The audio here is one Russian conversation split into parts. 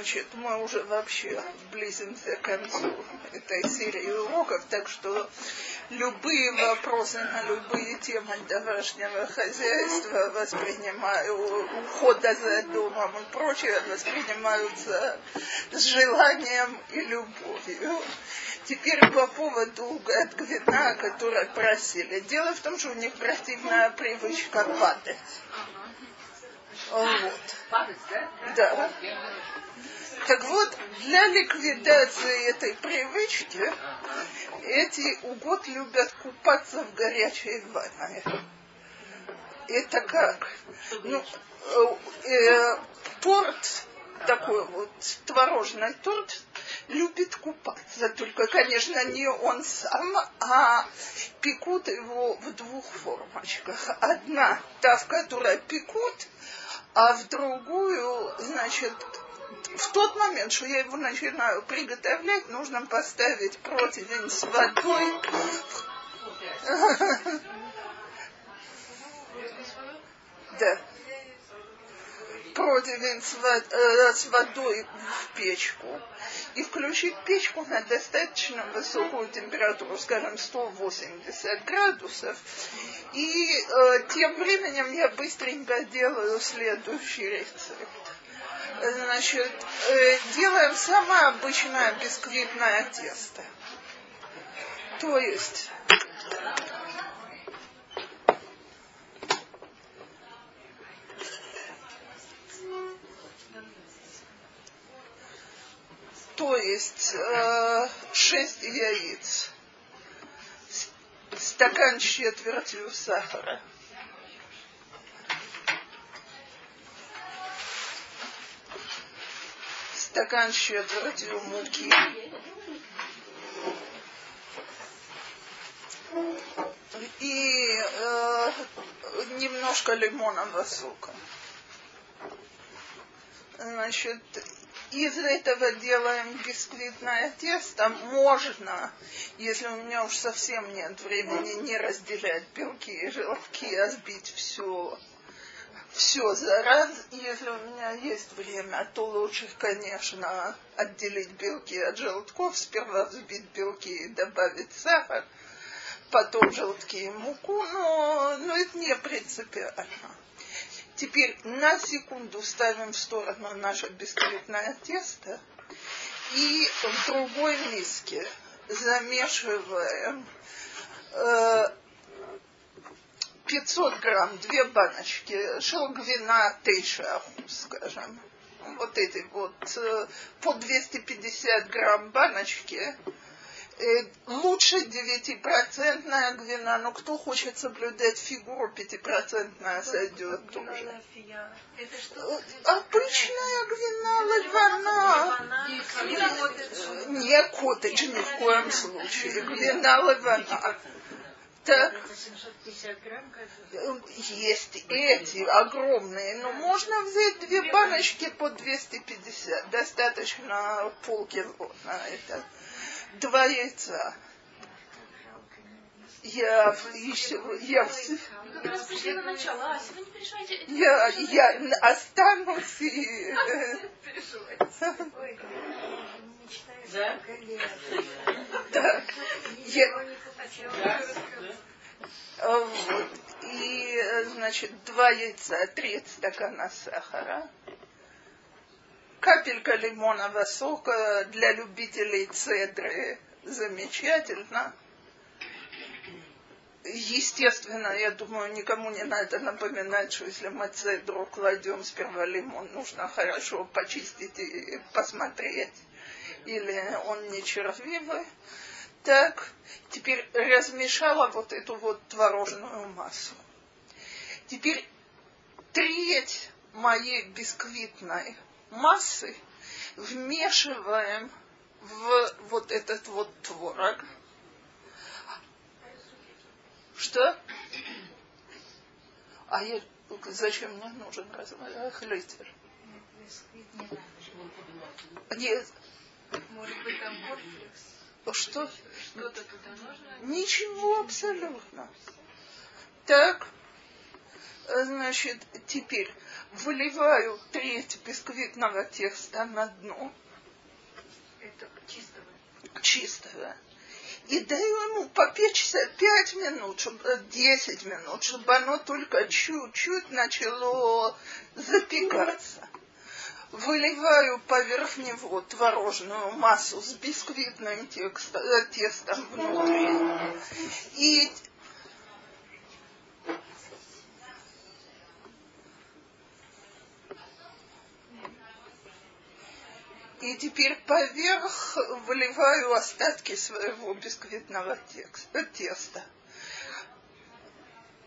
Значит, мы уже вообще близимся к концу этой серии уроков, так что любые вопросы на любые темы домашнего хозяйства воспринимаю, ухода за домом и прочее воспринимаются с желанием и любовью. Теперь по поводу Гвина, который просили. Дело в том, что у них противная привычка падать. Вот. Да. Так вот, для ликвидации этой привычки эти угод любят купаться в горячей ванне. Это как? Ну, э, э, торт, такой вот творожный торт, любит купаться. Только, конечно, не он сам, а пекут его в двух формочках. Одна, та, в которой пекут, а в другую, значит, в тот момент, что я его начинаю приготовлять, нужно поставить противень с водой. Да. Противень э, с водой в печку и включить печку на достаточно высокую температуру, скажем, 180 градусов. И э, тем временем я быстренько делаю следующий рецепт. Значит, э, делаем самое обычное бисквитное тесто. То есть то есть э, 6 яиц, стакан с четвертью сахара, стакан с муки, и э, немножко лимонного сока. Значит, из этого делаем бисквитное тесто. Можно, если у меня уж совсем нет времени, не разделять белки и желтки, а сбить все все за раз. Если у меня есть время, то лучше, конечно, отделить белки от желтков, сперва взбить белки и добавить сахар, потом желтки и муку, но, но это не принципиально. Теперь на секунду ставим в сторону наше бисквитное тесто и в другой миске замешиваем э, 500 грамм, две баночки шелгвина тейша, скажем. Вот эти вот э, по 250 грамм баночки Э, лучше 9% гвина, но кто хочет соблюдать фигуру 5% сойдет тоже. Обычная гвина лагана. Не коттедж ни в коем случае. Гвина лагана. Так. Есть эти огромные, но можно взять две баночки по 250. Достаточно полкило на это два яйца. Я еще, я, я, я останусь и... Да? Да. Я... Вот. И, значит, два яйца, три стакана сахара капелька лимонного сока для любителей цедры замечательно. Естественно, я думаю, никому не надо напоминать, что если мы цедру кладем сперва лимон, нужно хорошо почистить и посмотреть, или он не червивый. Так, теперь размешала вот эту вот творожную массу. Теперь треть моей бисквитной массы вмешиваем в вот этот вот творог. Что? А я, зачем мне нужен разлитер? Нет. Может быть, там корфлекс? Что? Что-то туда нужно? Ничего абсолютно. Так, значит, теперь выливаю треть бисквитного теста на дно. Это чистого. Чистого. И даю ему попечься 5 минут, чтобы, 10 минут, чтобы оно только чуть-чуть начало запекаться. Выливаю поверх него творожную массу с бисквитным текстом, тестом внутри. И И теперь поверх выливаю остатки своего бисквитного теста.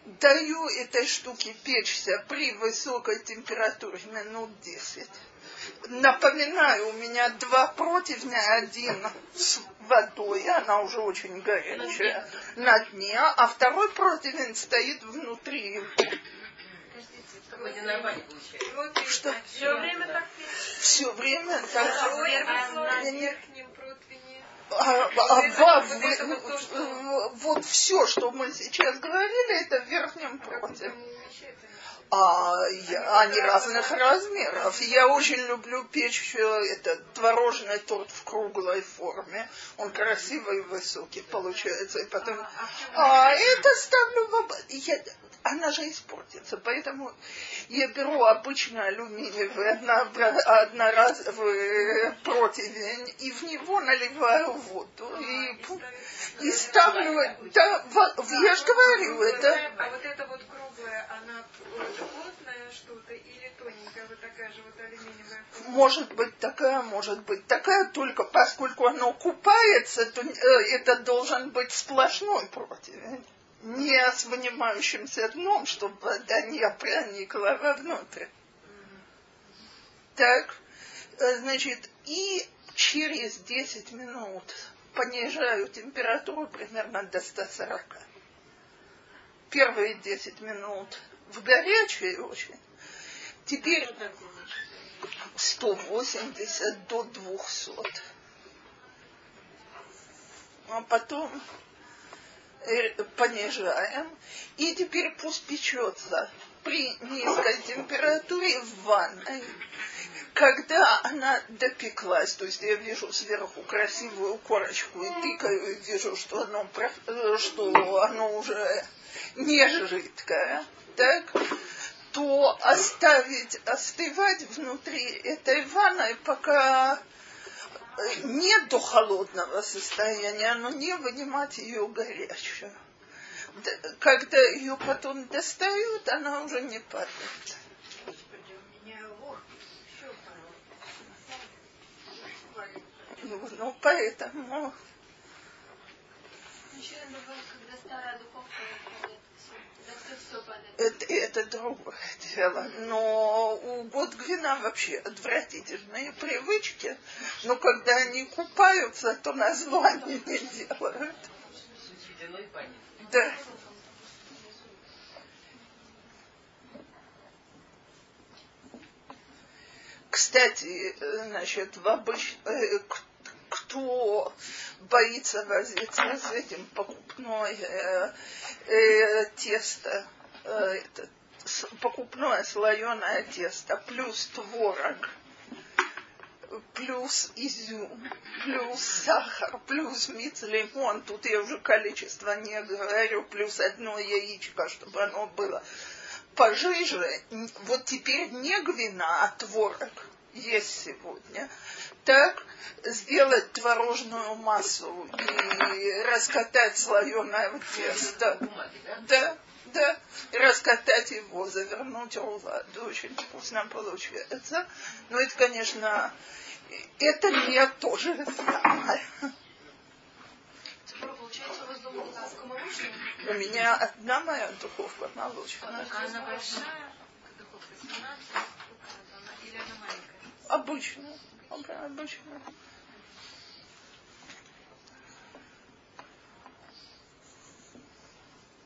Даю этой штуке печься при высокой температуре минут 10. Напоминаю, у меня два противня, один с водой, она уже очень горячая, на дне, а второй противень стоит внутри что? Все время так Все время так. А? А, а, вот, вот все, что мы сейчас говорили, это в верхнем противне. А, я, они разных размеров. Я очень люблю печь этот творожный торт в круглой форме. Он красивый и высокий получается. И потом... А, это ставлю в... Я, она же испортится. Поэтому я беру обычный алюминиевый одноразовый противень и в него наливаю воду. И, и ставлю, да, я же говорю, это... А вот это вот круглая, она плотная что-то или тоненькая, вот такая же вот алюминиевая? Может быть такая, может быть такая, только поскольку оно купается, то э, это должен быть сплошной противень не с вынимающимся дном, чтобы вода не проникла вовнутрь. Так, э, значит, и через 10 минут понижаю температуру примерно до 140. Первые 10 минут в горячей очень. Теперь 180 до 200. А потом понижаем. И теперь пусть печется при низкой температуре в ванной. Когда она допеклась, то есть я вижу сверху красивую корочку и тыкаю, и вижу, что оно, э, что оно уже не жидкое, так, то оставить остывать внутри этой ванной, пока не до холодного состояния, но не вынимать ее горячую. Когда ее потом достают, она уже не падает. Ну, ну поэтому. Еще когда старая духовка это, это другое дело. Но у Готгвина вообще отвратительные привычки. Но когда они купаются, то название не делают. Да. Кстати, значит, в обыч... Кто боится возиться с этим покупное э, тесто, э, это, покупное слоеное тесто, плюс творог, плюс изюм, плюс сахар, плюс миц, лимон, тут я уже количество не говорю, плюс одно яичко, чтобы оно было пожиже. Вот теперь не гвина, а творог есть сегодня так сделать творожную массу и раскатать слоеное тесто. Да, да, раскатать его, завернуть рулад. Очень вкусно получается. Но это, конечно, это не то же самое. У меня одна моя духовка молочная. Она большая? Духовка 17? Или она маленькая? Обычная обычно.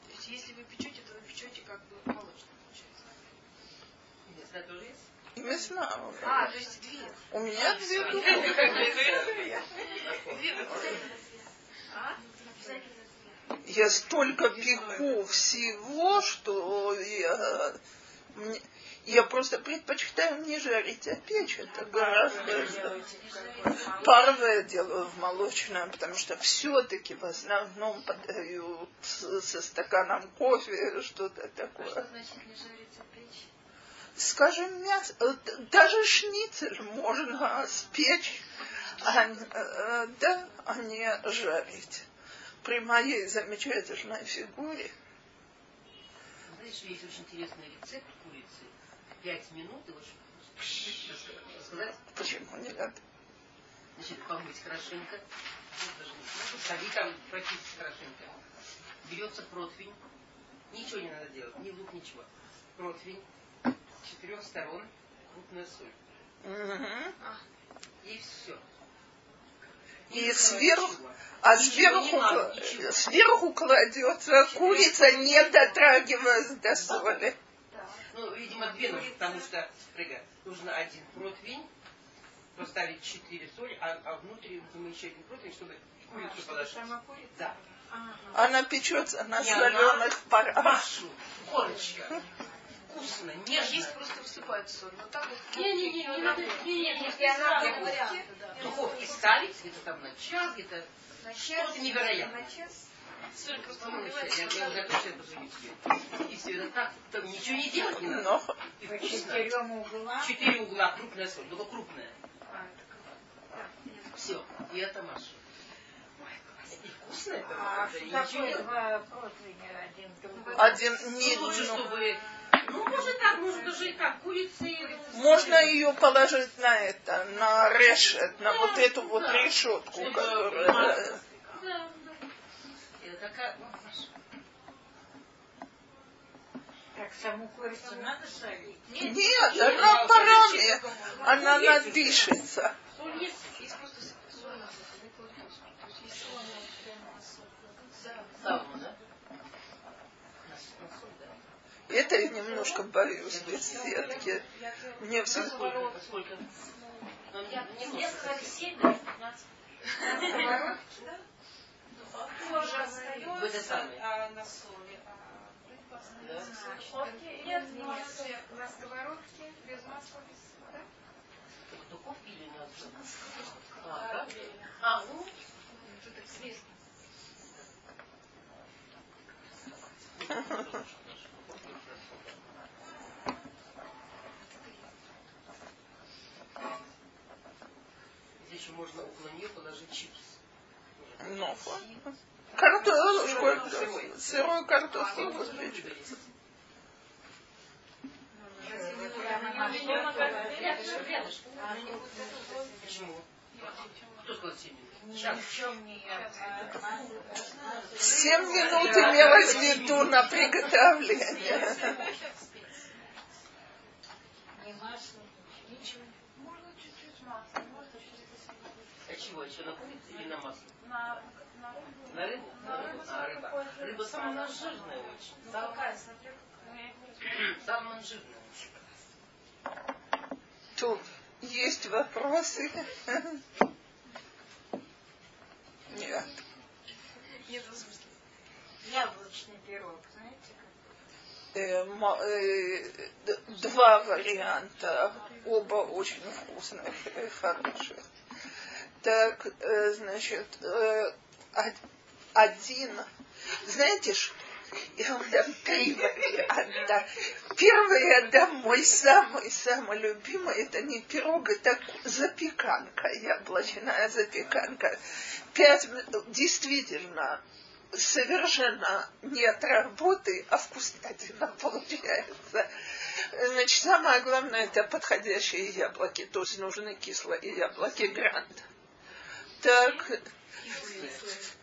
То есть если вы печете, то вы печете как бы молочно, получается. Мясная тоже есть? Мясная. А, то есть две. У меня две А? Я столько пеку всего, что я, мне, Я просто предпочитаю не жарить, а печь. Это гораздо паровое делаю в молочном, потому что все-таки в основном подают со стаканом кофе что-то такое. А что значит не жарить, а печь? Скажем, мясо, э, даже шницель можно спечь, а, э, да, а не жарить. При моей замечательной фигуре. Знаешь, есть очень интересный рецепт курицы. Пять минут его сказать. Почему не надо? Значит, помыть хорошенько. Солить там прочистить хорошенько. Берется противень. Ничего не надо делать, ни лук, ничего. Противень. Четырех сторон крупная соль. Мгм. И все. И сверху, а сверху, сверху кладется курица, не дотрагиваясь до соли. Ну, видимо, две нужно, потому что, прыга, нужно один противень, поставить четыре соли, а, а внутри, видимо, еще один противень, чтобы курицу положить. Сама курица? Да. Она печется на Не она, соленых парах. Машу, корочка. Вкусно, Есть нежно. просто высыпают соль. Но так вот Не-не-не, не надо, не-не-не, И она не варианты, В духовке ставить, где-то там на час, где-то На час, невероятно. на час. Соль просто Ну, я, я уже отвечаю по себе. И все это так, там ничего не делать не надо. И вкусно. четырем углам. Четыре угла, крупная соль, только крупная. А, это да. Все, и это Маша. Ой, класс. И вкусно это, А это, что такое два противня один другой? один не, Ну, лучше, ну, чтобы... Ну, может так, может даже и так, курицы... можно ее положить на это, на решет, на вот эту вот решетку, Чтобы которая. масло. Да, Маша. Так, саму курицу надо солить? Нет, она парами, она надышится. Соль есть. Есть просто соль. Да. Это я немножко боюсь без сетки. Мне все не- не Мне сказали 7, даже 15. Тоже остается а, на соли, а Да. остается. Нет, на сковородке, без масла, без да? В духовке или на А, да? А, ну, Это так сверху. Здесь еще можно около нее положить чипс. Ну, картошку, сырой картошку выпечь. Почему? Кто сказал 7 минут? Сейчас. Ничем не Семь минут имелось в виду на приготовление. Ничего. Можно чуть-чуть масла, можно чуть-чуть А чего? Еще на курицу или на масло? На, на рыбу. На рыбу? На рыбу рыба. самая жирная очень. Ну какая. Самая она жирная. Тут есть вопросы? Нет. Нет, в смысле. Яблочный пирог, знаете как? Э, мо- э, два варианта, оба очень вкусных и хороших. Так, э, значит, э, од- один, знаете что? Я вам дам три варианта. Первый я дам мой самый-самый любимый. Это не пирог, это запеканка, яблочная запеканка. Пять, действительно, совершенно нет работы, а вкуснятина получается. Значит, самое главное это подходящие яблоки. То есть нужны кислые яблоки грант. Так,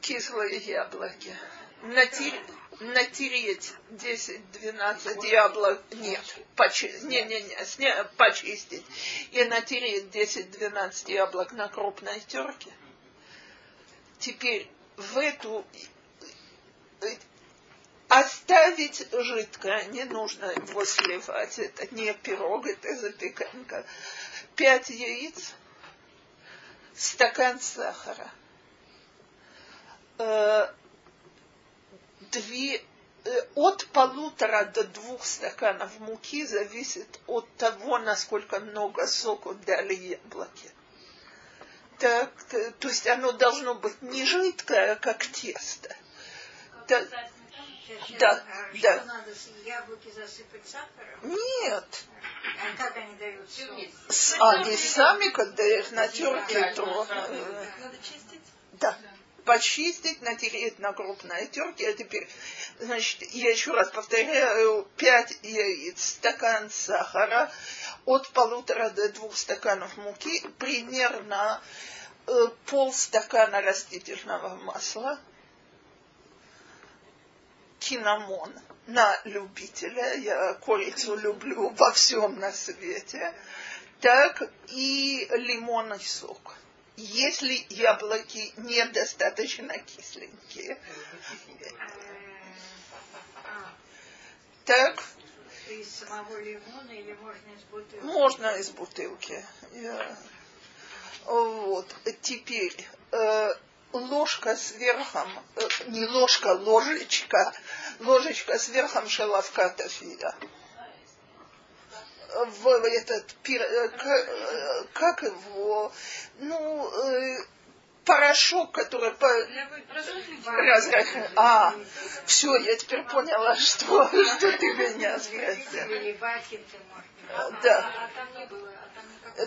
кислые яблоки. Натер- натереть 10-12 яблок, нет, почи, не, не, не, сня- почистить и натереть 10-12 яблок на крупной терке. Теперь в эту э, оставить жидкое, не нужно его сливать, это не пирог, это запеканка. Пять яиц, стакан сахара, э, две, э, от полутора до двух стаканов муки зависит от того, насколько много соку дали яблоки. Так, то, есть оно должно быть не жидкое, как тесто. Да, да, а да. Что надо, яблоки засыпать сахаром? Нет, как они дают Все вместе. с- они сами, когда их натерли, то... Надо чистить? Да. Почистить, натереть на крупной терке. А теперь, значит, я еще раз повторяю, 5 яиц, стакан сахара, от полутора до двух стаканов муки, примерно э, полстакана растительного масла, кинамон на любителя, я курицу люблю во всем на свете, так и лимонный сок. Если яблоки недостаточно кисленькие, так из самого лимона или можно из бутылки? можно из бутылки. Вот. Теперь э, ложка с верхом, э, не ложка, ложечка, ложечка с верхом шалавка тафия. В этот, э, э, как его, ну, э, порошок, который по, разрах- А, все, я теперь поняла, что, что ты меня можно. Да.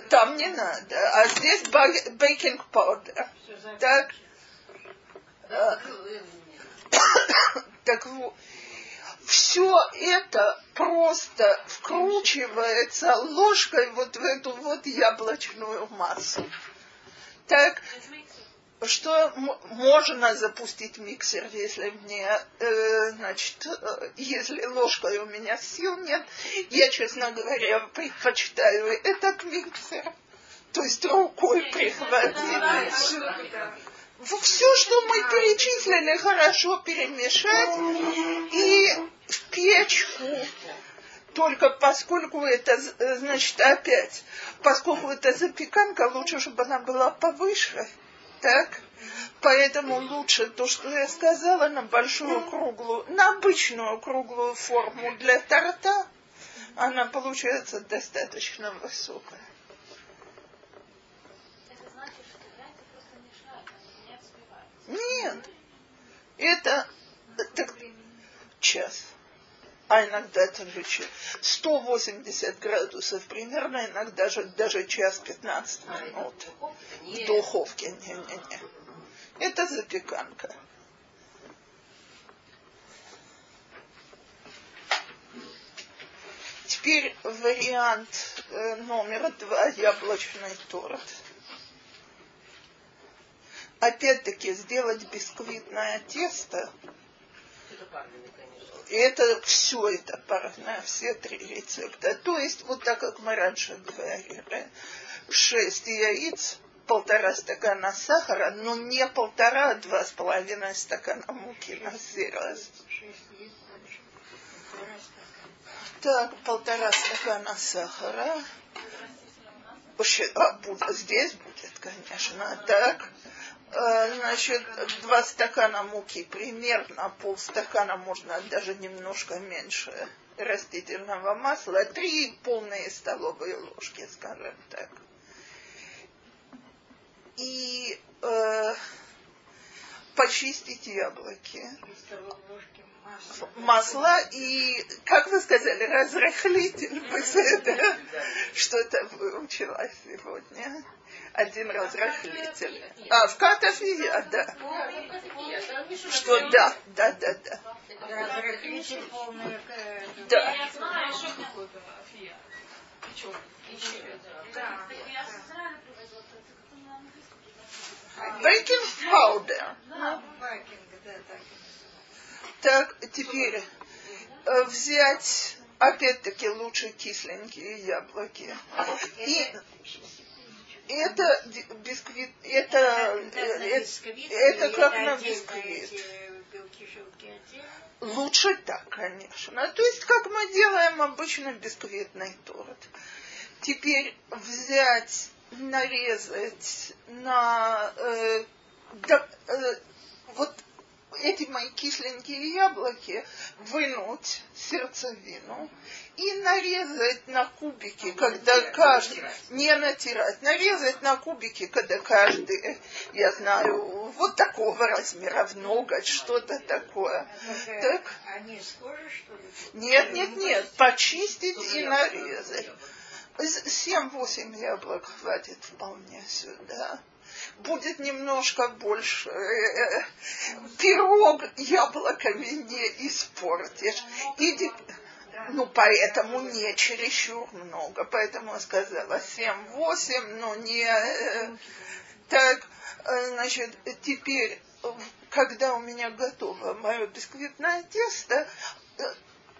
Там не надо. А здесь бейкинг паудер. Так, Так вот. Все это просто вкручивается ложкой вот в эту вот яблочную массу. Так, что можно запустить миксер, если мне, э, значит, э, если ложкой у меня сил нет, я, честно говоря, предпочитаю этот миксер. То есть рукой прихватить. Все, что мы перечислили, хорошо перемешать и в печку. Только поскольку это, значит, опять, поскольку это запеканка, лучше, чтобы она была повыше. Так? Поэтому лучше то, что я сказала, на большую круглую, на обычную круглую форму для торта, она получается достаточно высокая. Это значит, что яйца просто мешают, они не взбиваются. Нет, это так, час. А иногда даже час. 180 градусов примерно, иногда же даже час 15 минут. В Нет. духовке. Не-не-не. Это запеканка. Теперь вариант э, номер два яблочный торт. Опять-таки сделать бисквитное тесто Это конечно. это все это парное, все три рецепта. То есть, вот так как мы раньше говорили, шесть яиц, полтора стакана сахара, но не полтора, а два с половиной стакана муки на стакана. Так, полтора стакана сахара. Вообще, а, здесь будет, конечно, так. Э, Значит, два стакана муки, примерно полстакана, можно даже немножко меньше растительного масла, три полные столовые ложки, скажем так. И э, почистить яблоки масла. и, как вы сказали, разрыхлитель. Что-то выучила сегодня. Один разрыхлитель. А, в Катафия, да. Что да, да, да, да. Э, Да. Что. Да. На английском. Бейкинг паудер. Ну, да. Так, теперь э, взять, опять-таки, лучше кисленькие яблоки. И это ди- бисквит, это, э, э, это или как на бисквит. Лучше так, конечно. То есть, как мы делаем обычно бисквитный торт. Теперь взять, нарезать на... э, да, э, вот эти мои кисленькие яблоки вынуть сердцевину и нарезать на кубики, когда каждый, не натирать, нарезать на кубики, когда каждый, я знаю, вот такого размера, в ноготь, что-то такое. Так? Нет, нет, нет, почистить и нарезать. Семь-восемь яблок хватит вполне сюда будет немножко больше. Э, пирог яблоками не испортишь. Иди, ну, поэтому не чересчур много. Поэтому я сказала 7-8, но не... Э, так, э, значит, теперь, когда у меня готово мое бисквитное тесто,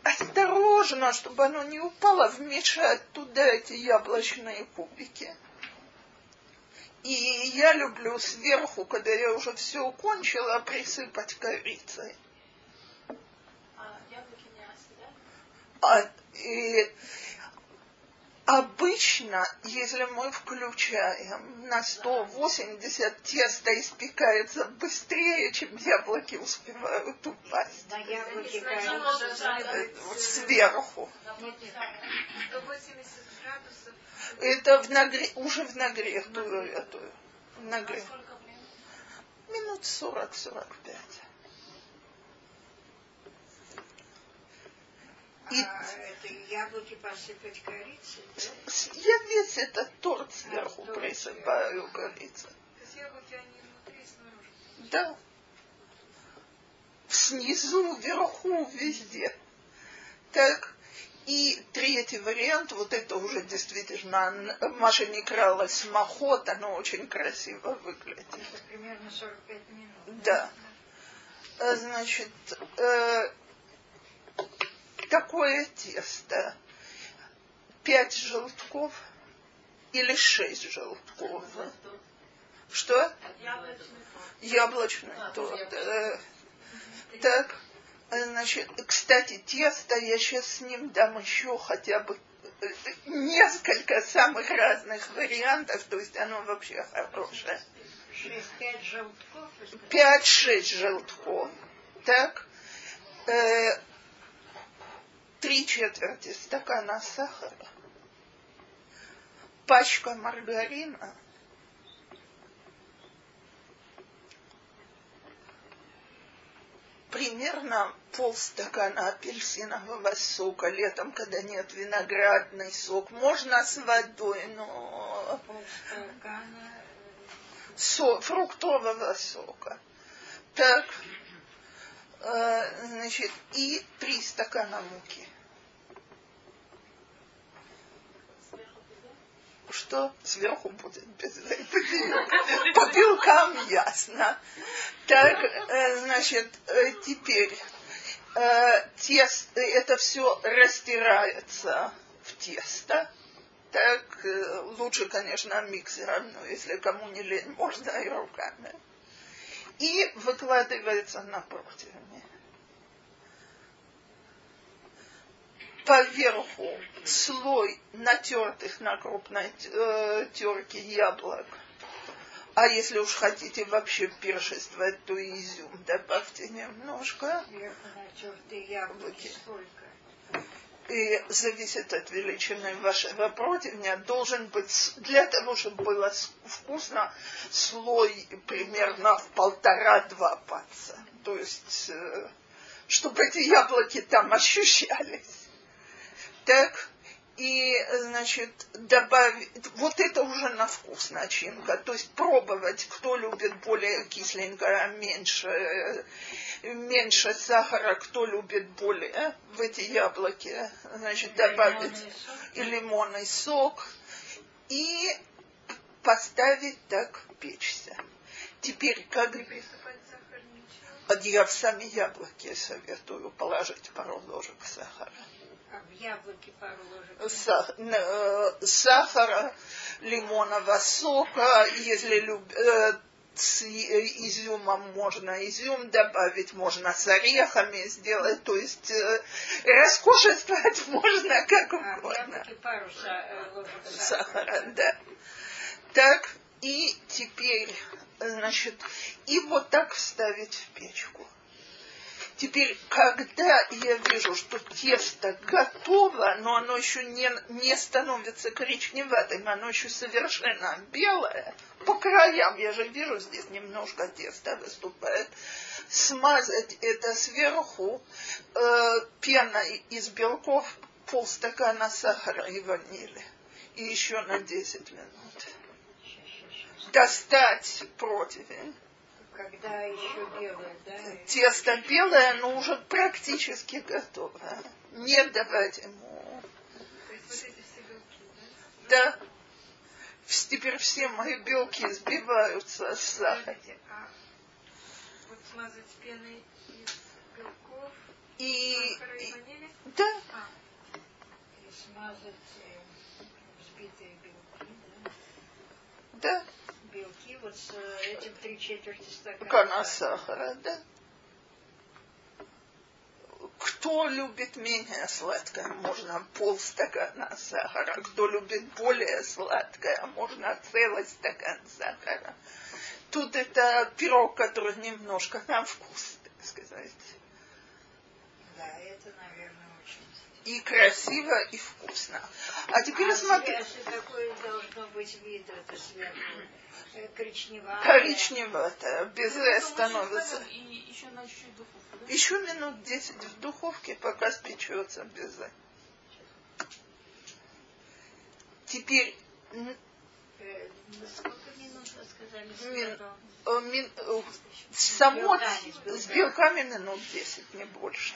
осторожно, чтобы оно не упало, вмешать туда эти яблочные кубики. И я люблю сверху, когда я уже все укончила, присыпать корицей. А яблоки не асти, А, и обычно, если мы включаем на 180, тесто испекается быстрее, чем яблоки успевают упасть. На яблоки. Э, вот Сверху. 180 градусов. Это в нагре... уже в нагретую эту. В А нагре... времени? Минут 40-45. И А это яблоки посыпать корицей, да? весь этот торт сверху А, присыпаю есть яблоки, они внутри снаружи. Да. Снизу, вверху, везде. Так. И третий вариант, вот это уже действительно, Маша не крала смахот, оно очень красиво выглядит. Это примерно 45 минут. Да. Э, Значит, э, такое тесто. Пять желтков или шесть желтков. Что? Яблочный торт. Э, Так, значит, кстати, тесто я сейчас с ним дам еще хотя бы э, несколько самых разных вариантов, то есть оно вообще хорошее. 6-5 желтков. Пять-шесть желтков. Так, э, три четверти стакана сахара, пачка маргарина, примерно полстакана апельсинового сока летом, когда нет виноградный сок. Можно с водой, но со- фруктового сока. Так, значит, и три стакана муки. Что сверху будет без по, белкам ясно. Так, э, значит, э, теперь э, тесто, это все растирается в тесто. Так, э, лучше, конечно, миксером, но если кому не лень, можно и руками. И выкладывается на противне. Поверху слой натертых на крупной э, терке яблок. А если уж хотите вообще пиршествовать, то изюм добавьте немножко. Сверху натертые. Яблоки. Сколько? И зависит от величины вашего противня, должен быть, для того, чтобы было вкусно, слой примерно в полтора-два паца. То есть, э, чтобы эти яблоки там ощущались. Так, и, значит, добавить, вот это уже на вкус начинка. То есть пробовать, кто любит более кисленькое, а меньше, э, меньше сахара, кто любит более в эти яблоки, значит, добавить и лимонный сок и поставить так печься. Теперь, как я в сами яблоки советую положить пару ложек сахара. А в пару ложек. Са- н- э, сахара, лимонного сока, если люб- э, с и- изюмом можно изюм добавить, можно с орехами сделать, то есть э, роскошествовать можно как А угодно. э, Сахара, да. Так, и теперь, значит, и вот так вставить в печку. Теперь, когда я вижу, что тесто готово, но оно еще не, не становится коричневатым, оно еще совершенно белое, по краям, я же вижу, здесь немножко теста выступает, смазать это сверху э, пеной из белков полстакана сахара и ванили. И еще на 10 минут. Достать противень Когда еще белое, да? Тесто белое, но уже практически готово. Не давать ему. То есть вот эти все белки, да? Теперь все мои белки сбиваются с сахаром. А вот смазать пеной из белков, И, сахара и и- ванили? да, А, И смазать э, взбитые белки, да? да, Белки вот с э, этим три четверти стакана. кана сахара, да. Кто любит менее сладкое, можно полстакана сахара. Кто любит более сладкое, можно целый стакан сахара. Тут это пирог, который немножко на вкус, так сказать. Да, это, наверное. И красиво, и вкусно. А теперь а смотри, какой должно быть вид, это? Э, Коричневатое. коричневатое, безе становится. И еще на чуть-чуть духовку, да? Еще минут 10 в духовке, пока спечется безе. Теперь Э, Сколько минут вы сказали? Мин- э, мин- само с белками минут 10, не больше.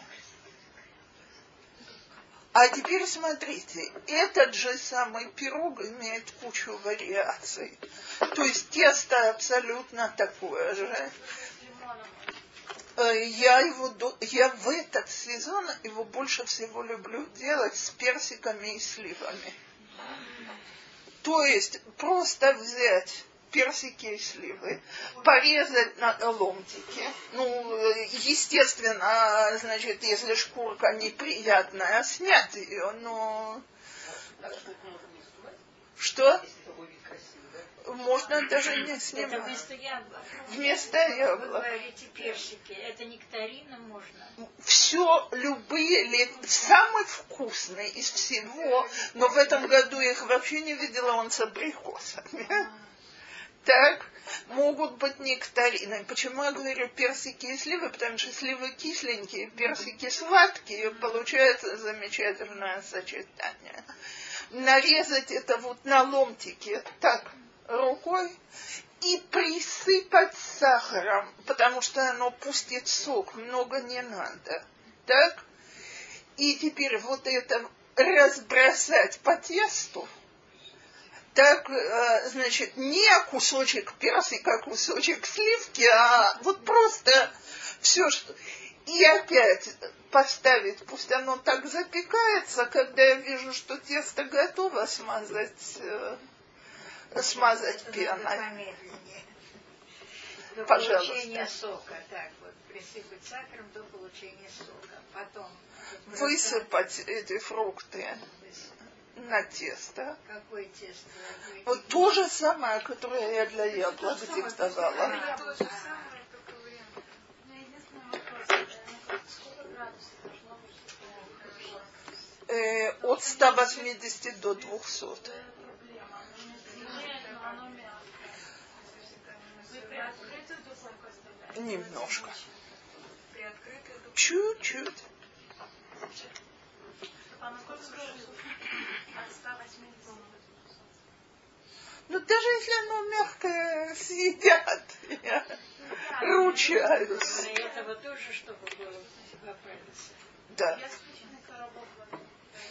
А теперь смотрите, этот же самый пирог имеет кучу вариаций. То есть тесто абсолютно такое же. Э, Я его, я в этот сезон его больше всего люблю делать с персиками и сливами. То есть просто взять персики и сливы, порезать на ломтики. Ну, э, естественно, значит, если шкурка неприятная, снять ее, но что это можно не снимать, даже не Это снимать. вместо яблок. Вместо Вы яблок. говорите персики. Это нектарины можно? все любые, лет- самый вкусный из всего, но в этом году я их вообще не видела, он с абрикосами. Так, могут быть нектарины. Почему я говорю персики и сливы? Потому что сливы кисленькие, персики сладкие, получается замечательное сочетание. Нарезать это вот на ломтики так рукой и присыпать сахаром, потому что оно пустит сок, много не надо. Так? И теперь вот это разбросать по тесту, так, э, значит, не кусочек персика, кусочек сливки, а вот просто все, что... И опять поставить, пусть оно так запекается, когда я вижу, что тесто готово, смазать, э, смазать пеной. До Пожалуйста. получения сока. Так, вот присыпать сахаром до получения сока. Потом Высыпать эти фрукты Высыпать. На тесто. Какое тесто? Вот то же самое, которое я для яблок диктовала. это то же самое, только вариант. У меня единственный вопрос. э, Сколько градусов должно быть, чтобы Э, от 180 до 200. проблема? Нет, но оно мягкое. Вы при открытую духовку оставляете? Немножко. Чуть-чуть. А на сколько градусов? От 180 до 200. Ну, даже если оно мягкое, съедят. Я ручаюсь. Для этого тоже, чтобы было поправиться. Да.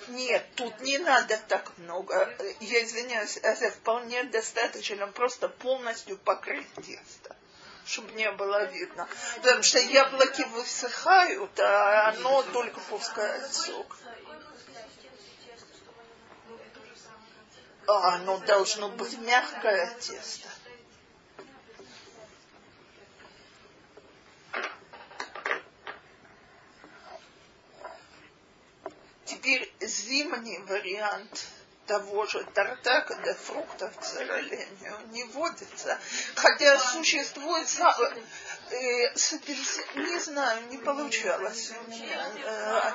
Нет, тут не надо так много. Я извиняюсь, это вполне достаточно просто полностью покрыть тесто, чтобы не было видно. Потому что яблоки высыхают, а оно только пускает сок. А оно должно быть мягкое тесто. Теперь зимний вариант того же торта, когда фруктов, к сожалению, не водится. Хотя существует не знаю, не получалось. Э,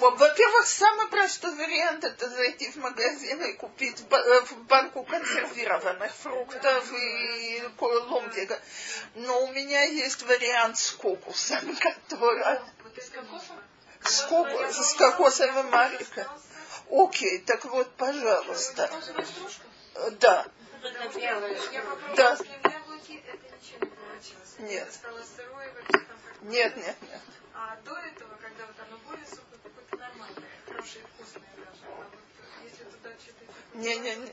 во- Во-первых, самый простой вариант это зайти в магазин и купить э, банку консервированных фруктов и ко- ломтик. Но у меня есть вариант с кокусом, который с, ко- с кокосовым орехом. Окей, так вот, пожалуйста. Да, Да. Получилось. Нет. Стало сырое, нет, нет, нет. А до этого, когда вот оно более сухое, какое-то нормальное, хорошее, вкусное даже. А вот если туда что-то... Не-не-не.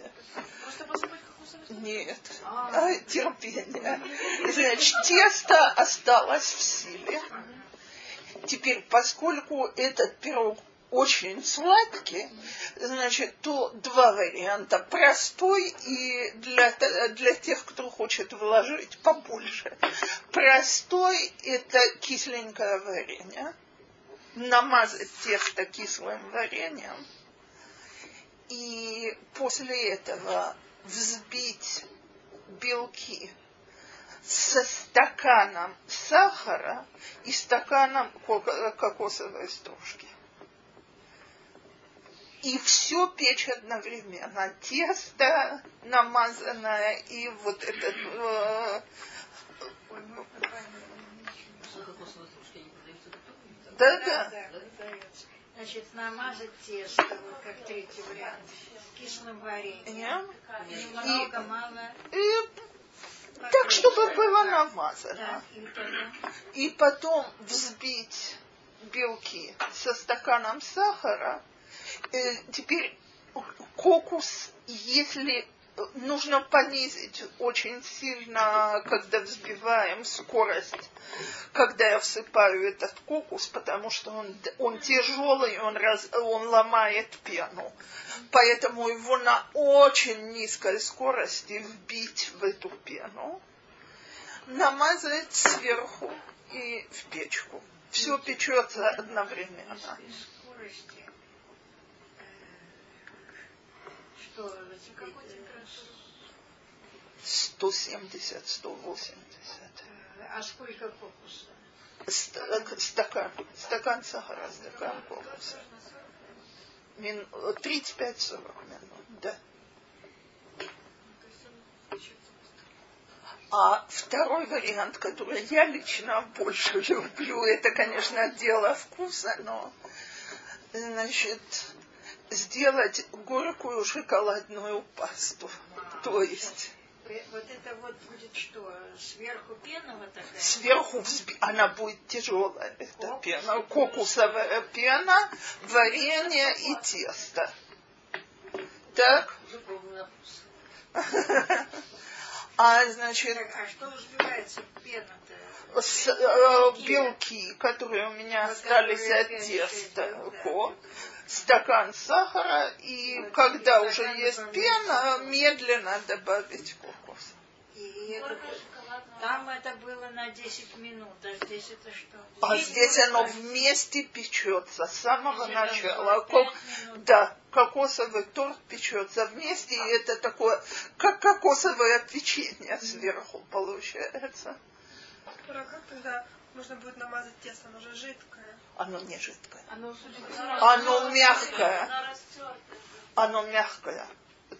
Просто посыпать кокосовый Нет. А, терпение. Значит, тесто осталось в силе. Теперь, поскольку этот пирог очень сладкий, значит, то два варианта. Простой и для, для тех, кто хочет вложить побольше. Простой – это кисленькое варенье. Намазать тесто кислым вареньем. И после этого взбить белки со стаканом сахара и стаканом ко- кокосовой стружки. И все печь одновременно. Тесто намазанное и вот этот... э, да, да. Значит, намазать тесто, вот как третий вариант, кислым вареньем. Немного, мало. И так, чтобы было намазано. И потом взбить белки со стаканом сахара. Э, теперь кокус, если э, нужно понизить очень сильно, когда взбиваем скорость, когда я всыпаю этот кокус, потому что он, он тяжелый, он, раз, он ломает пену. Поэтому его на очень низкой скорости вбить в эту пену, намазать сверху и в печку. Все печется одновременно. скорости. э, Что, температуры? 170, 180. э, а сколько кокуса? Ст- Стакан, стакан сахара, стакан кокоса. Мин- 35-40 минут, да. То есть он печется быстро. А второй вариант, который я лично больше люблю, это, конечно, дело вкуса, но, значит, сделать горькую шоколадную пасту. То есть Э, Вот это вот будет что, сверху пена вот такая? сверху взби... она будет тяжелая, эта пена, кокосовая пена, варенье и тесто. Так, а значит, Так, а что взбивается пена-то? С- э, белки, которые у меня остались от теста, стакан сахара, и Вот, когда уже есть пена, медленно добавить кокос. И там это было на 10 минут, а здесь это что? А Здесь оно вместе печется с самого начала. Кок-. Да, кокосовый торт печется вместе, и это такое, как кокосовое печенье сверху получается. А как тогда нужно будет намазать тесто? Оно же жидкое. Оно не жидкое. Оно, Оно мягкое. Оно растертое. Оно мягкое.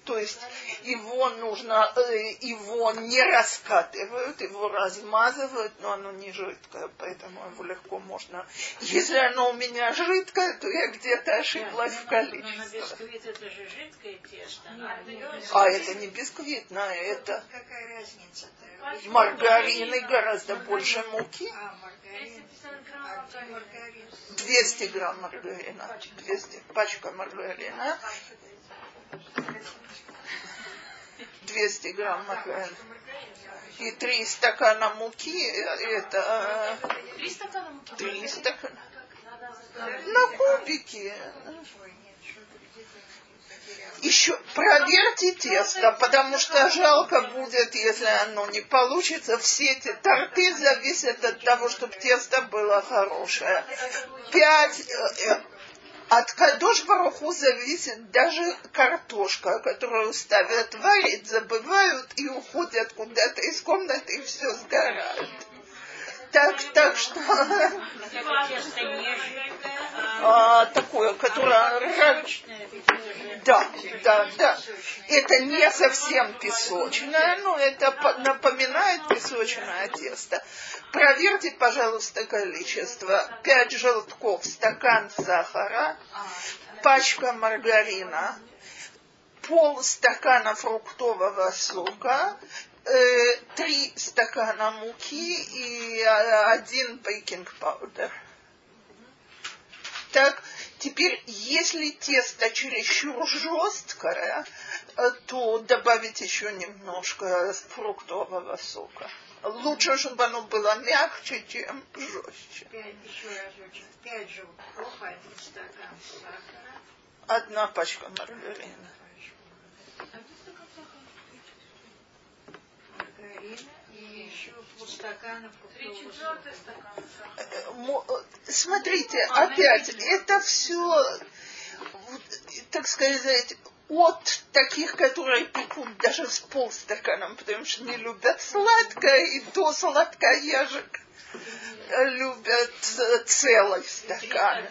То есть его нужно, э, его не раскатывают, его размазывают, но оно не жидкое, поэтому его легко можно. Если оно у меня жидкое, то я где-то ошиблась в Но на количестве. бисквит это же жидкое тесто. Нет, А это не бисквитное, это Какая разница-то? маргарин и гораздо больше муки. А, маргарин. 250 грамм А где маргарина. маргарин? 200 грамм маргарина. 200, пачка маргарина. 200 грамм маргарина. И 3 стакана муки, это Три стакана муки. э, 3 стакана. Надо На кубики. Еще проверьте тесто, потому что жалко будет, если оно не получится. Все эти торты зависят от того, чтобы тесто было хорошее. Пять, э, э, от Кадош Баруху зависит даже картошка, которую ставят варить, забывают и уходят куда-то из комнаты, и все сгорает. Так, так что... А, такое, которое... Да, да, да. Это не совсем песочное, но это напоминает песочное тесто. Проверьте, пожалуйста, количество. Пять желтков, стакан сахара, пачка маргарина, пол стакана фруктового сока, три стакана муки и э, один бейкинг паудер. Так, теперь, если тесто чересчур жесткое, э, то добавить еще немножко фруктового сока. Лучше, чтобы оно было мягче, чем жестче. Пять, еще разочек. Пять желтков, один стакан сахара. Одна пачка маргарина. И еще полстакана фруктового. Э, мо- Смотрите, опять, это все, так сказать, от таких, которые пекут даже с полстаканом, потому что не любят сладкое, и до сладкоежек любят э, целый стакан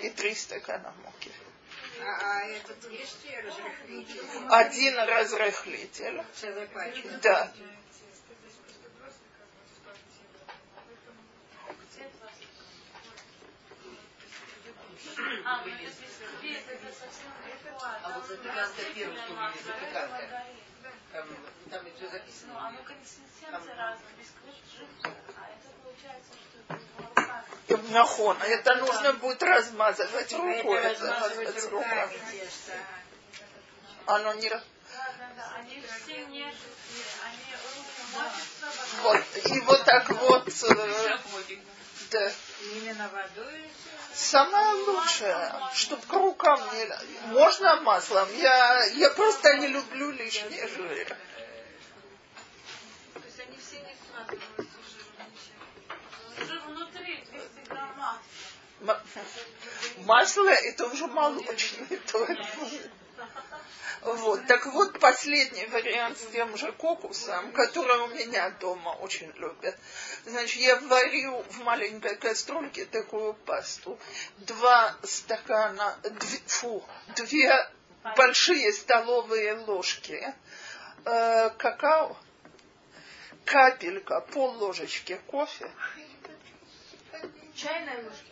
и три стакана муки. А, а этот есть разрыхлитель? Один разрыхлитель. Целая пачка. Да. А, ну. А вот запеканка первая, что вы видели, запеканка. Там, там ведь все Ну, записано. оно консистенция разная, бисквит жидкий, а это получается, что это. Нахон. Это нужно будет размазывать рукой. Это размазывать руками. Оно не... раз- Да, да, да, они все не жидкие, они руки мочатся, Вот. И вот так вот... э, Да. Именно водой. Самое лучшее, чтобы к рукам не... Можно маслом? Я, я просто не люблю ничем. Жир внутри 200 грамм масла. М- Масло это уже молочный только. Вот, так вот последний вариант с тем же кокусом, который у меня дома очень любят. Значит, я варю в маленькой кастрюльке такую пасту. Два стакана, дв- фу, две большие столовые ложки э, какао, капелька, пол ложечки кофе, Чайная ложка.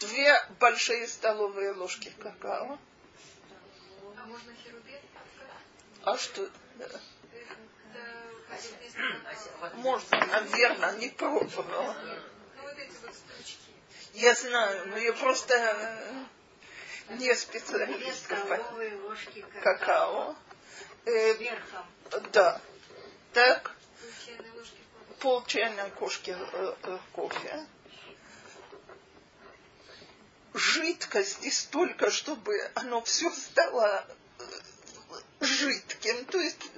две большие столовые ложки какао. А можно херубет? А что? Да. Стакан. Можно, наверное, не пробовала. Ну вот эти вот стручки. Я знаю, но я просто э, не специалист ложки какао. какао. Э, Верхом. да. Так, Пол чайной ложки кофе. пол чайной кошки э, э, кофе. Жидкости столько, чтобы оно все стало э, жидким. То есть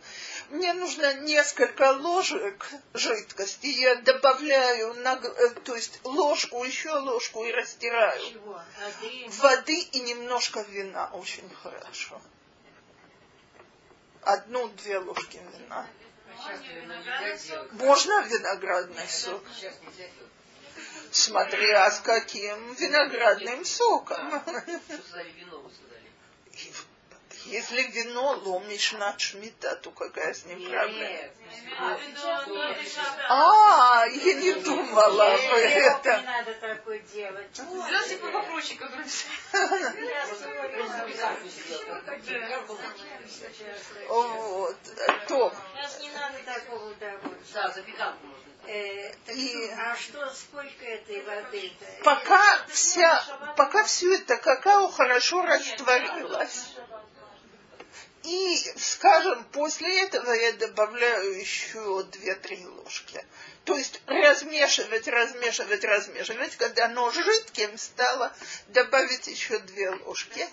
мне нужно несколько ложек жидкости. Я добавляю, на, э, то есть ложку, еще ложку и растираю. Чего? Воды. Воды и немножко вина очень хорошо. Одну-две ложки вина. Сейчас вино нельзя делать. Можно виноградный сок? Смотря с каким виноградным соком. Что сказали вино, вы сказали. Если вино ломишь на шмита, то какая с ним проблема? Решат. А, я не думала об Сироп не этом. надо такой делать. Сделайте попроще, который Вот, то. Сейчас не надо такого удовольствия. Да, запеканку можно. Э, так И- что- а что, сколько этой воды-то? Пока вся, пока все это какао хорошо растворилось. И, скажем, после этого я добавляю еще 2-3 ложки. То есть размешивать, размешивать, размешивать. Когда оно жидким стало, добавить еще 2 ложки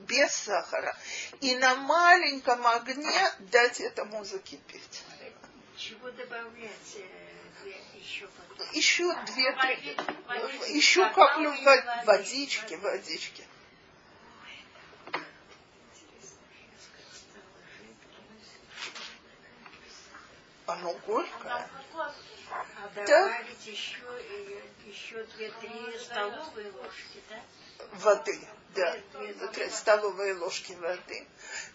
без сахара. И на маленьком огне дать этому закипеть. Чего добавлять? э, Еще. Еще две-три. Водички. Еще каплю водички, водички. Оно горькое. А добавить еще, еще две-три столовые ложки, да? воды, да, три столовые ложки воды,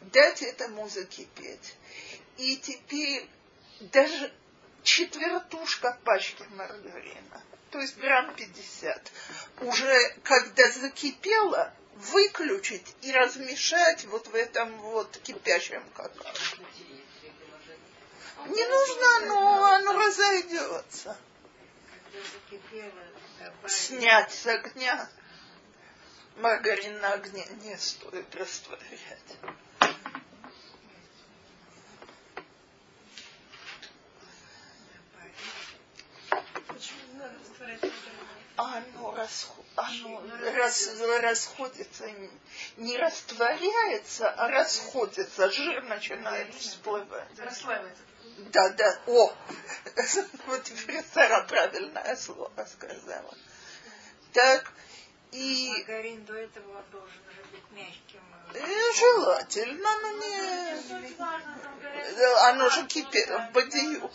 дать этому закипеть. И теперь даже четвертушка пачки маргарина, то есть грамм 50, уже когда закипело, выключить и размешать вот в этом вот кипящем какао. Не нужно, но оно разойдется. Снять с огня. Маргарин на огне не стоит растворять. Маргарин? Оно, расхо- оно рас- расходится, не растворяется, а расходится. Жир начинает всплывать. Расслаивается. Да, да, о, вот теперь Сара правильное слово сказала. Так, и Маргарин до этого должен же быть мягким. э, э, желательно, но не... Э, Оно же в бадию.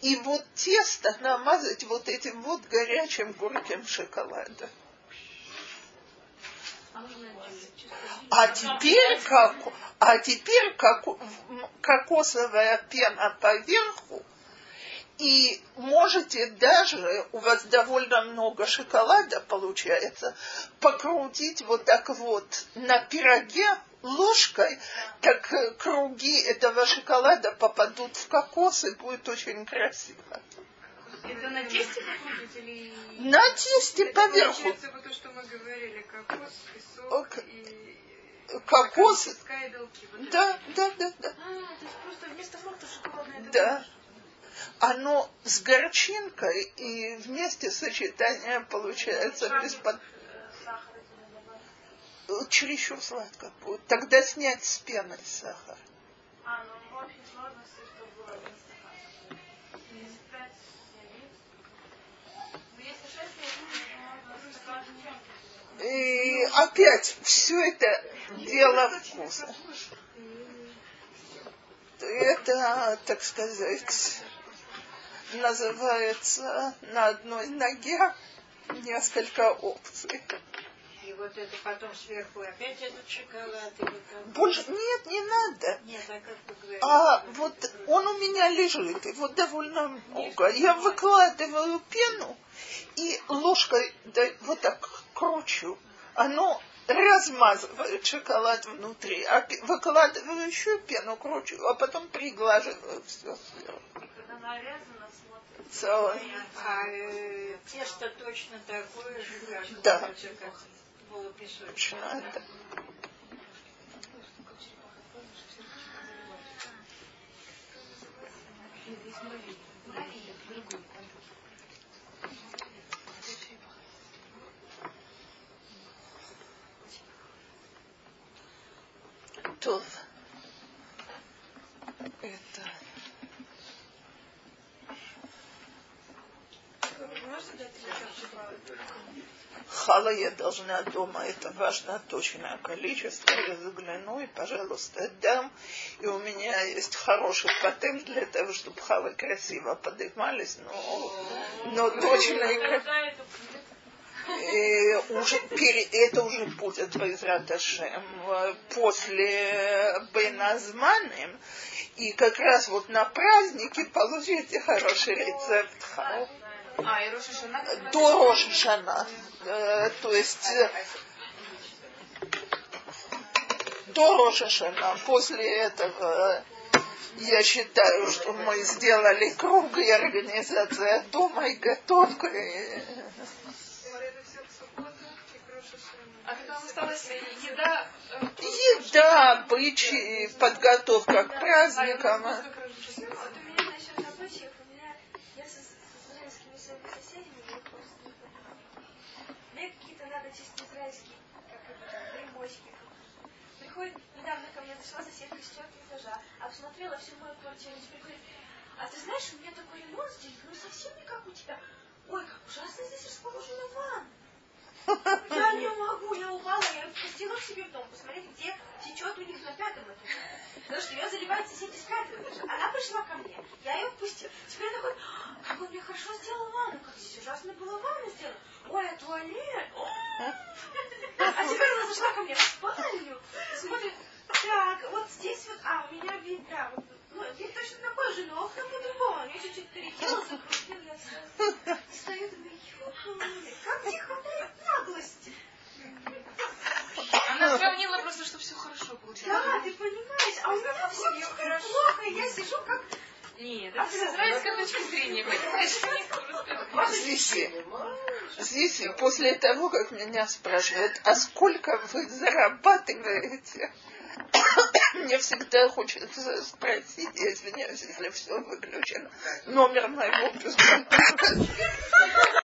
И вот тесто намазать вот этим вот горячим горьким шоколадом. А теперь, как, а теперь как, кокосовая пена поверху, и можете даже, у вас довольно много шоколада получается, покрутить вот так вот на пироге ложкой, так круги этого шоколада попадут в кокос и будет очень красиво. Это на тесте покрутить или... На тесте Это поверху. Получается вот то, что мы говорили, кокос, песок Ок. и... Кокос. Песка и белки. Вот Да, это. да, да, да. А, то есть просто вместо фруктов шоколадное Да. Оно с горчинкой и вместе сочетание получается Шаг, беспод... э, чересчур сладко будет. Тогда снять с пеной сахар. А, ну в общей сложности, чтобы один стакан. Если пять яиц. Ну, если шесть яиц, то можно стакан чем-то. И опять все это дело вкуса. Это, так сказать, называется на одной ноге несколько опций. И вот это потом сверху опять этот шоколад. И вот так. Больше нет, не надо. Нет, а как вы говорите? А вот он у меня лежит, его довольно много. Я выкладываю пену и ложкой да, вот так кручу. Оно размазывает шоколад внутри, а выкладываю еще пену, кручу, а потом приглаживаю все сверху. Когда нарезано, смотрится. Целое. А э, тесто точно такое же, как, Да. как полупесочек. Точно это. То это Вы можете рецепт шоколада? Хала я должна дома, это важно точное количество, я загляну и, пожалуйста, дам. И у меня есть хороший патент для того, чтобы халы красиво поднимались, но, но точно И уже пере- это уже будет Байзрат Ашем э, после Бейназманым. И как раз вот на празднике получите хороший рецепт хал. А, и Роша Шана? До Рошашана. Э, то есть э, до Рошашана. После этого я считаю, что мы сделали круг и организация дома и готовка. и- Это все в субботу и к Роша Шана. А вам осталась еда? э, Еда, обычаи, подготовка к праздникам. как раз уже сказала. Вот у меня насчет обычаев, у меня, я со, с израильскими своими соседями, я просто не понимаю. Мне какие-то надо чисто израильские, как это там, грибочки. Приходит, недавно ко мне зашла соседка с четвертого этажа, обсмотрела всю мою квартиру, теперь говорит, а ты знаешь, у меня такой ремонт здесь, ну совсем не как у тебя. Ой, как ужасно здесь расположена ванна. Я не могу, я упала, я пустила к себе в дом, посмотреть, где течет у них на пятом этаже. Потому что ее заливают соседи с пятого этажа. Она пришла ко мне, я ее впустила. Теперь она говорит, «А, как он мне хорошо сделал ванну, как здесь ужасно было ванну сделано. Ой, а туалет. А теперь она зашла ко мне в спальню, смотрит, так, вот здесь вот, а, у меня вид, да, вот, ну, вид точно такой же, но окна по-другому. Я чуть-чуть переделала, закрутила, я сразу стою, думаю, ёпта, как тебе хватает наглости? Она сравнила просто, что все хорошо получилось. Да, ты понимаешь, а у меня все плохо, и я сижу как... Нет, это с израильской точки зрения, понимаешь? Здесь, здесь после того, как меня спрашивают, а сколько вы зарабатываете, мне всегда хочется спросить, я извиняюсь, если все выключено, номер моего бюджета.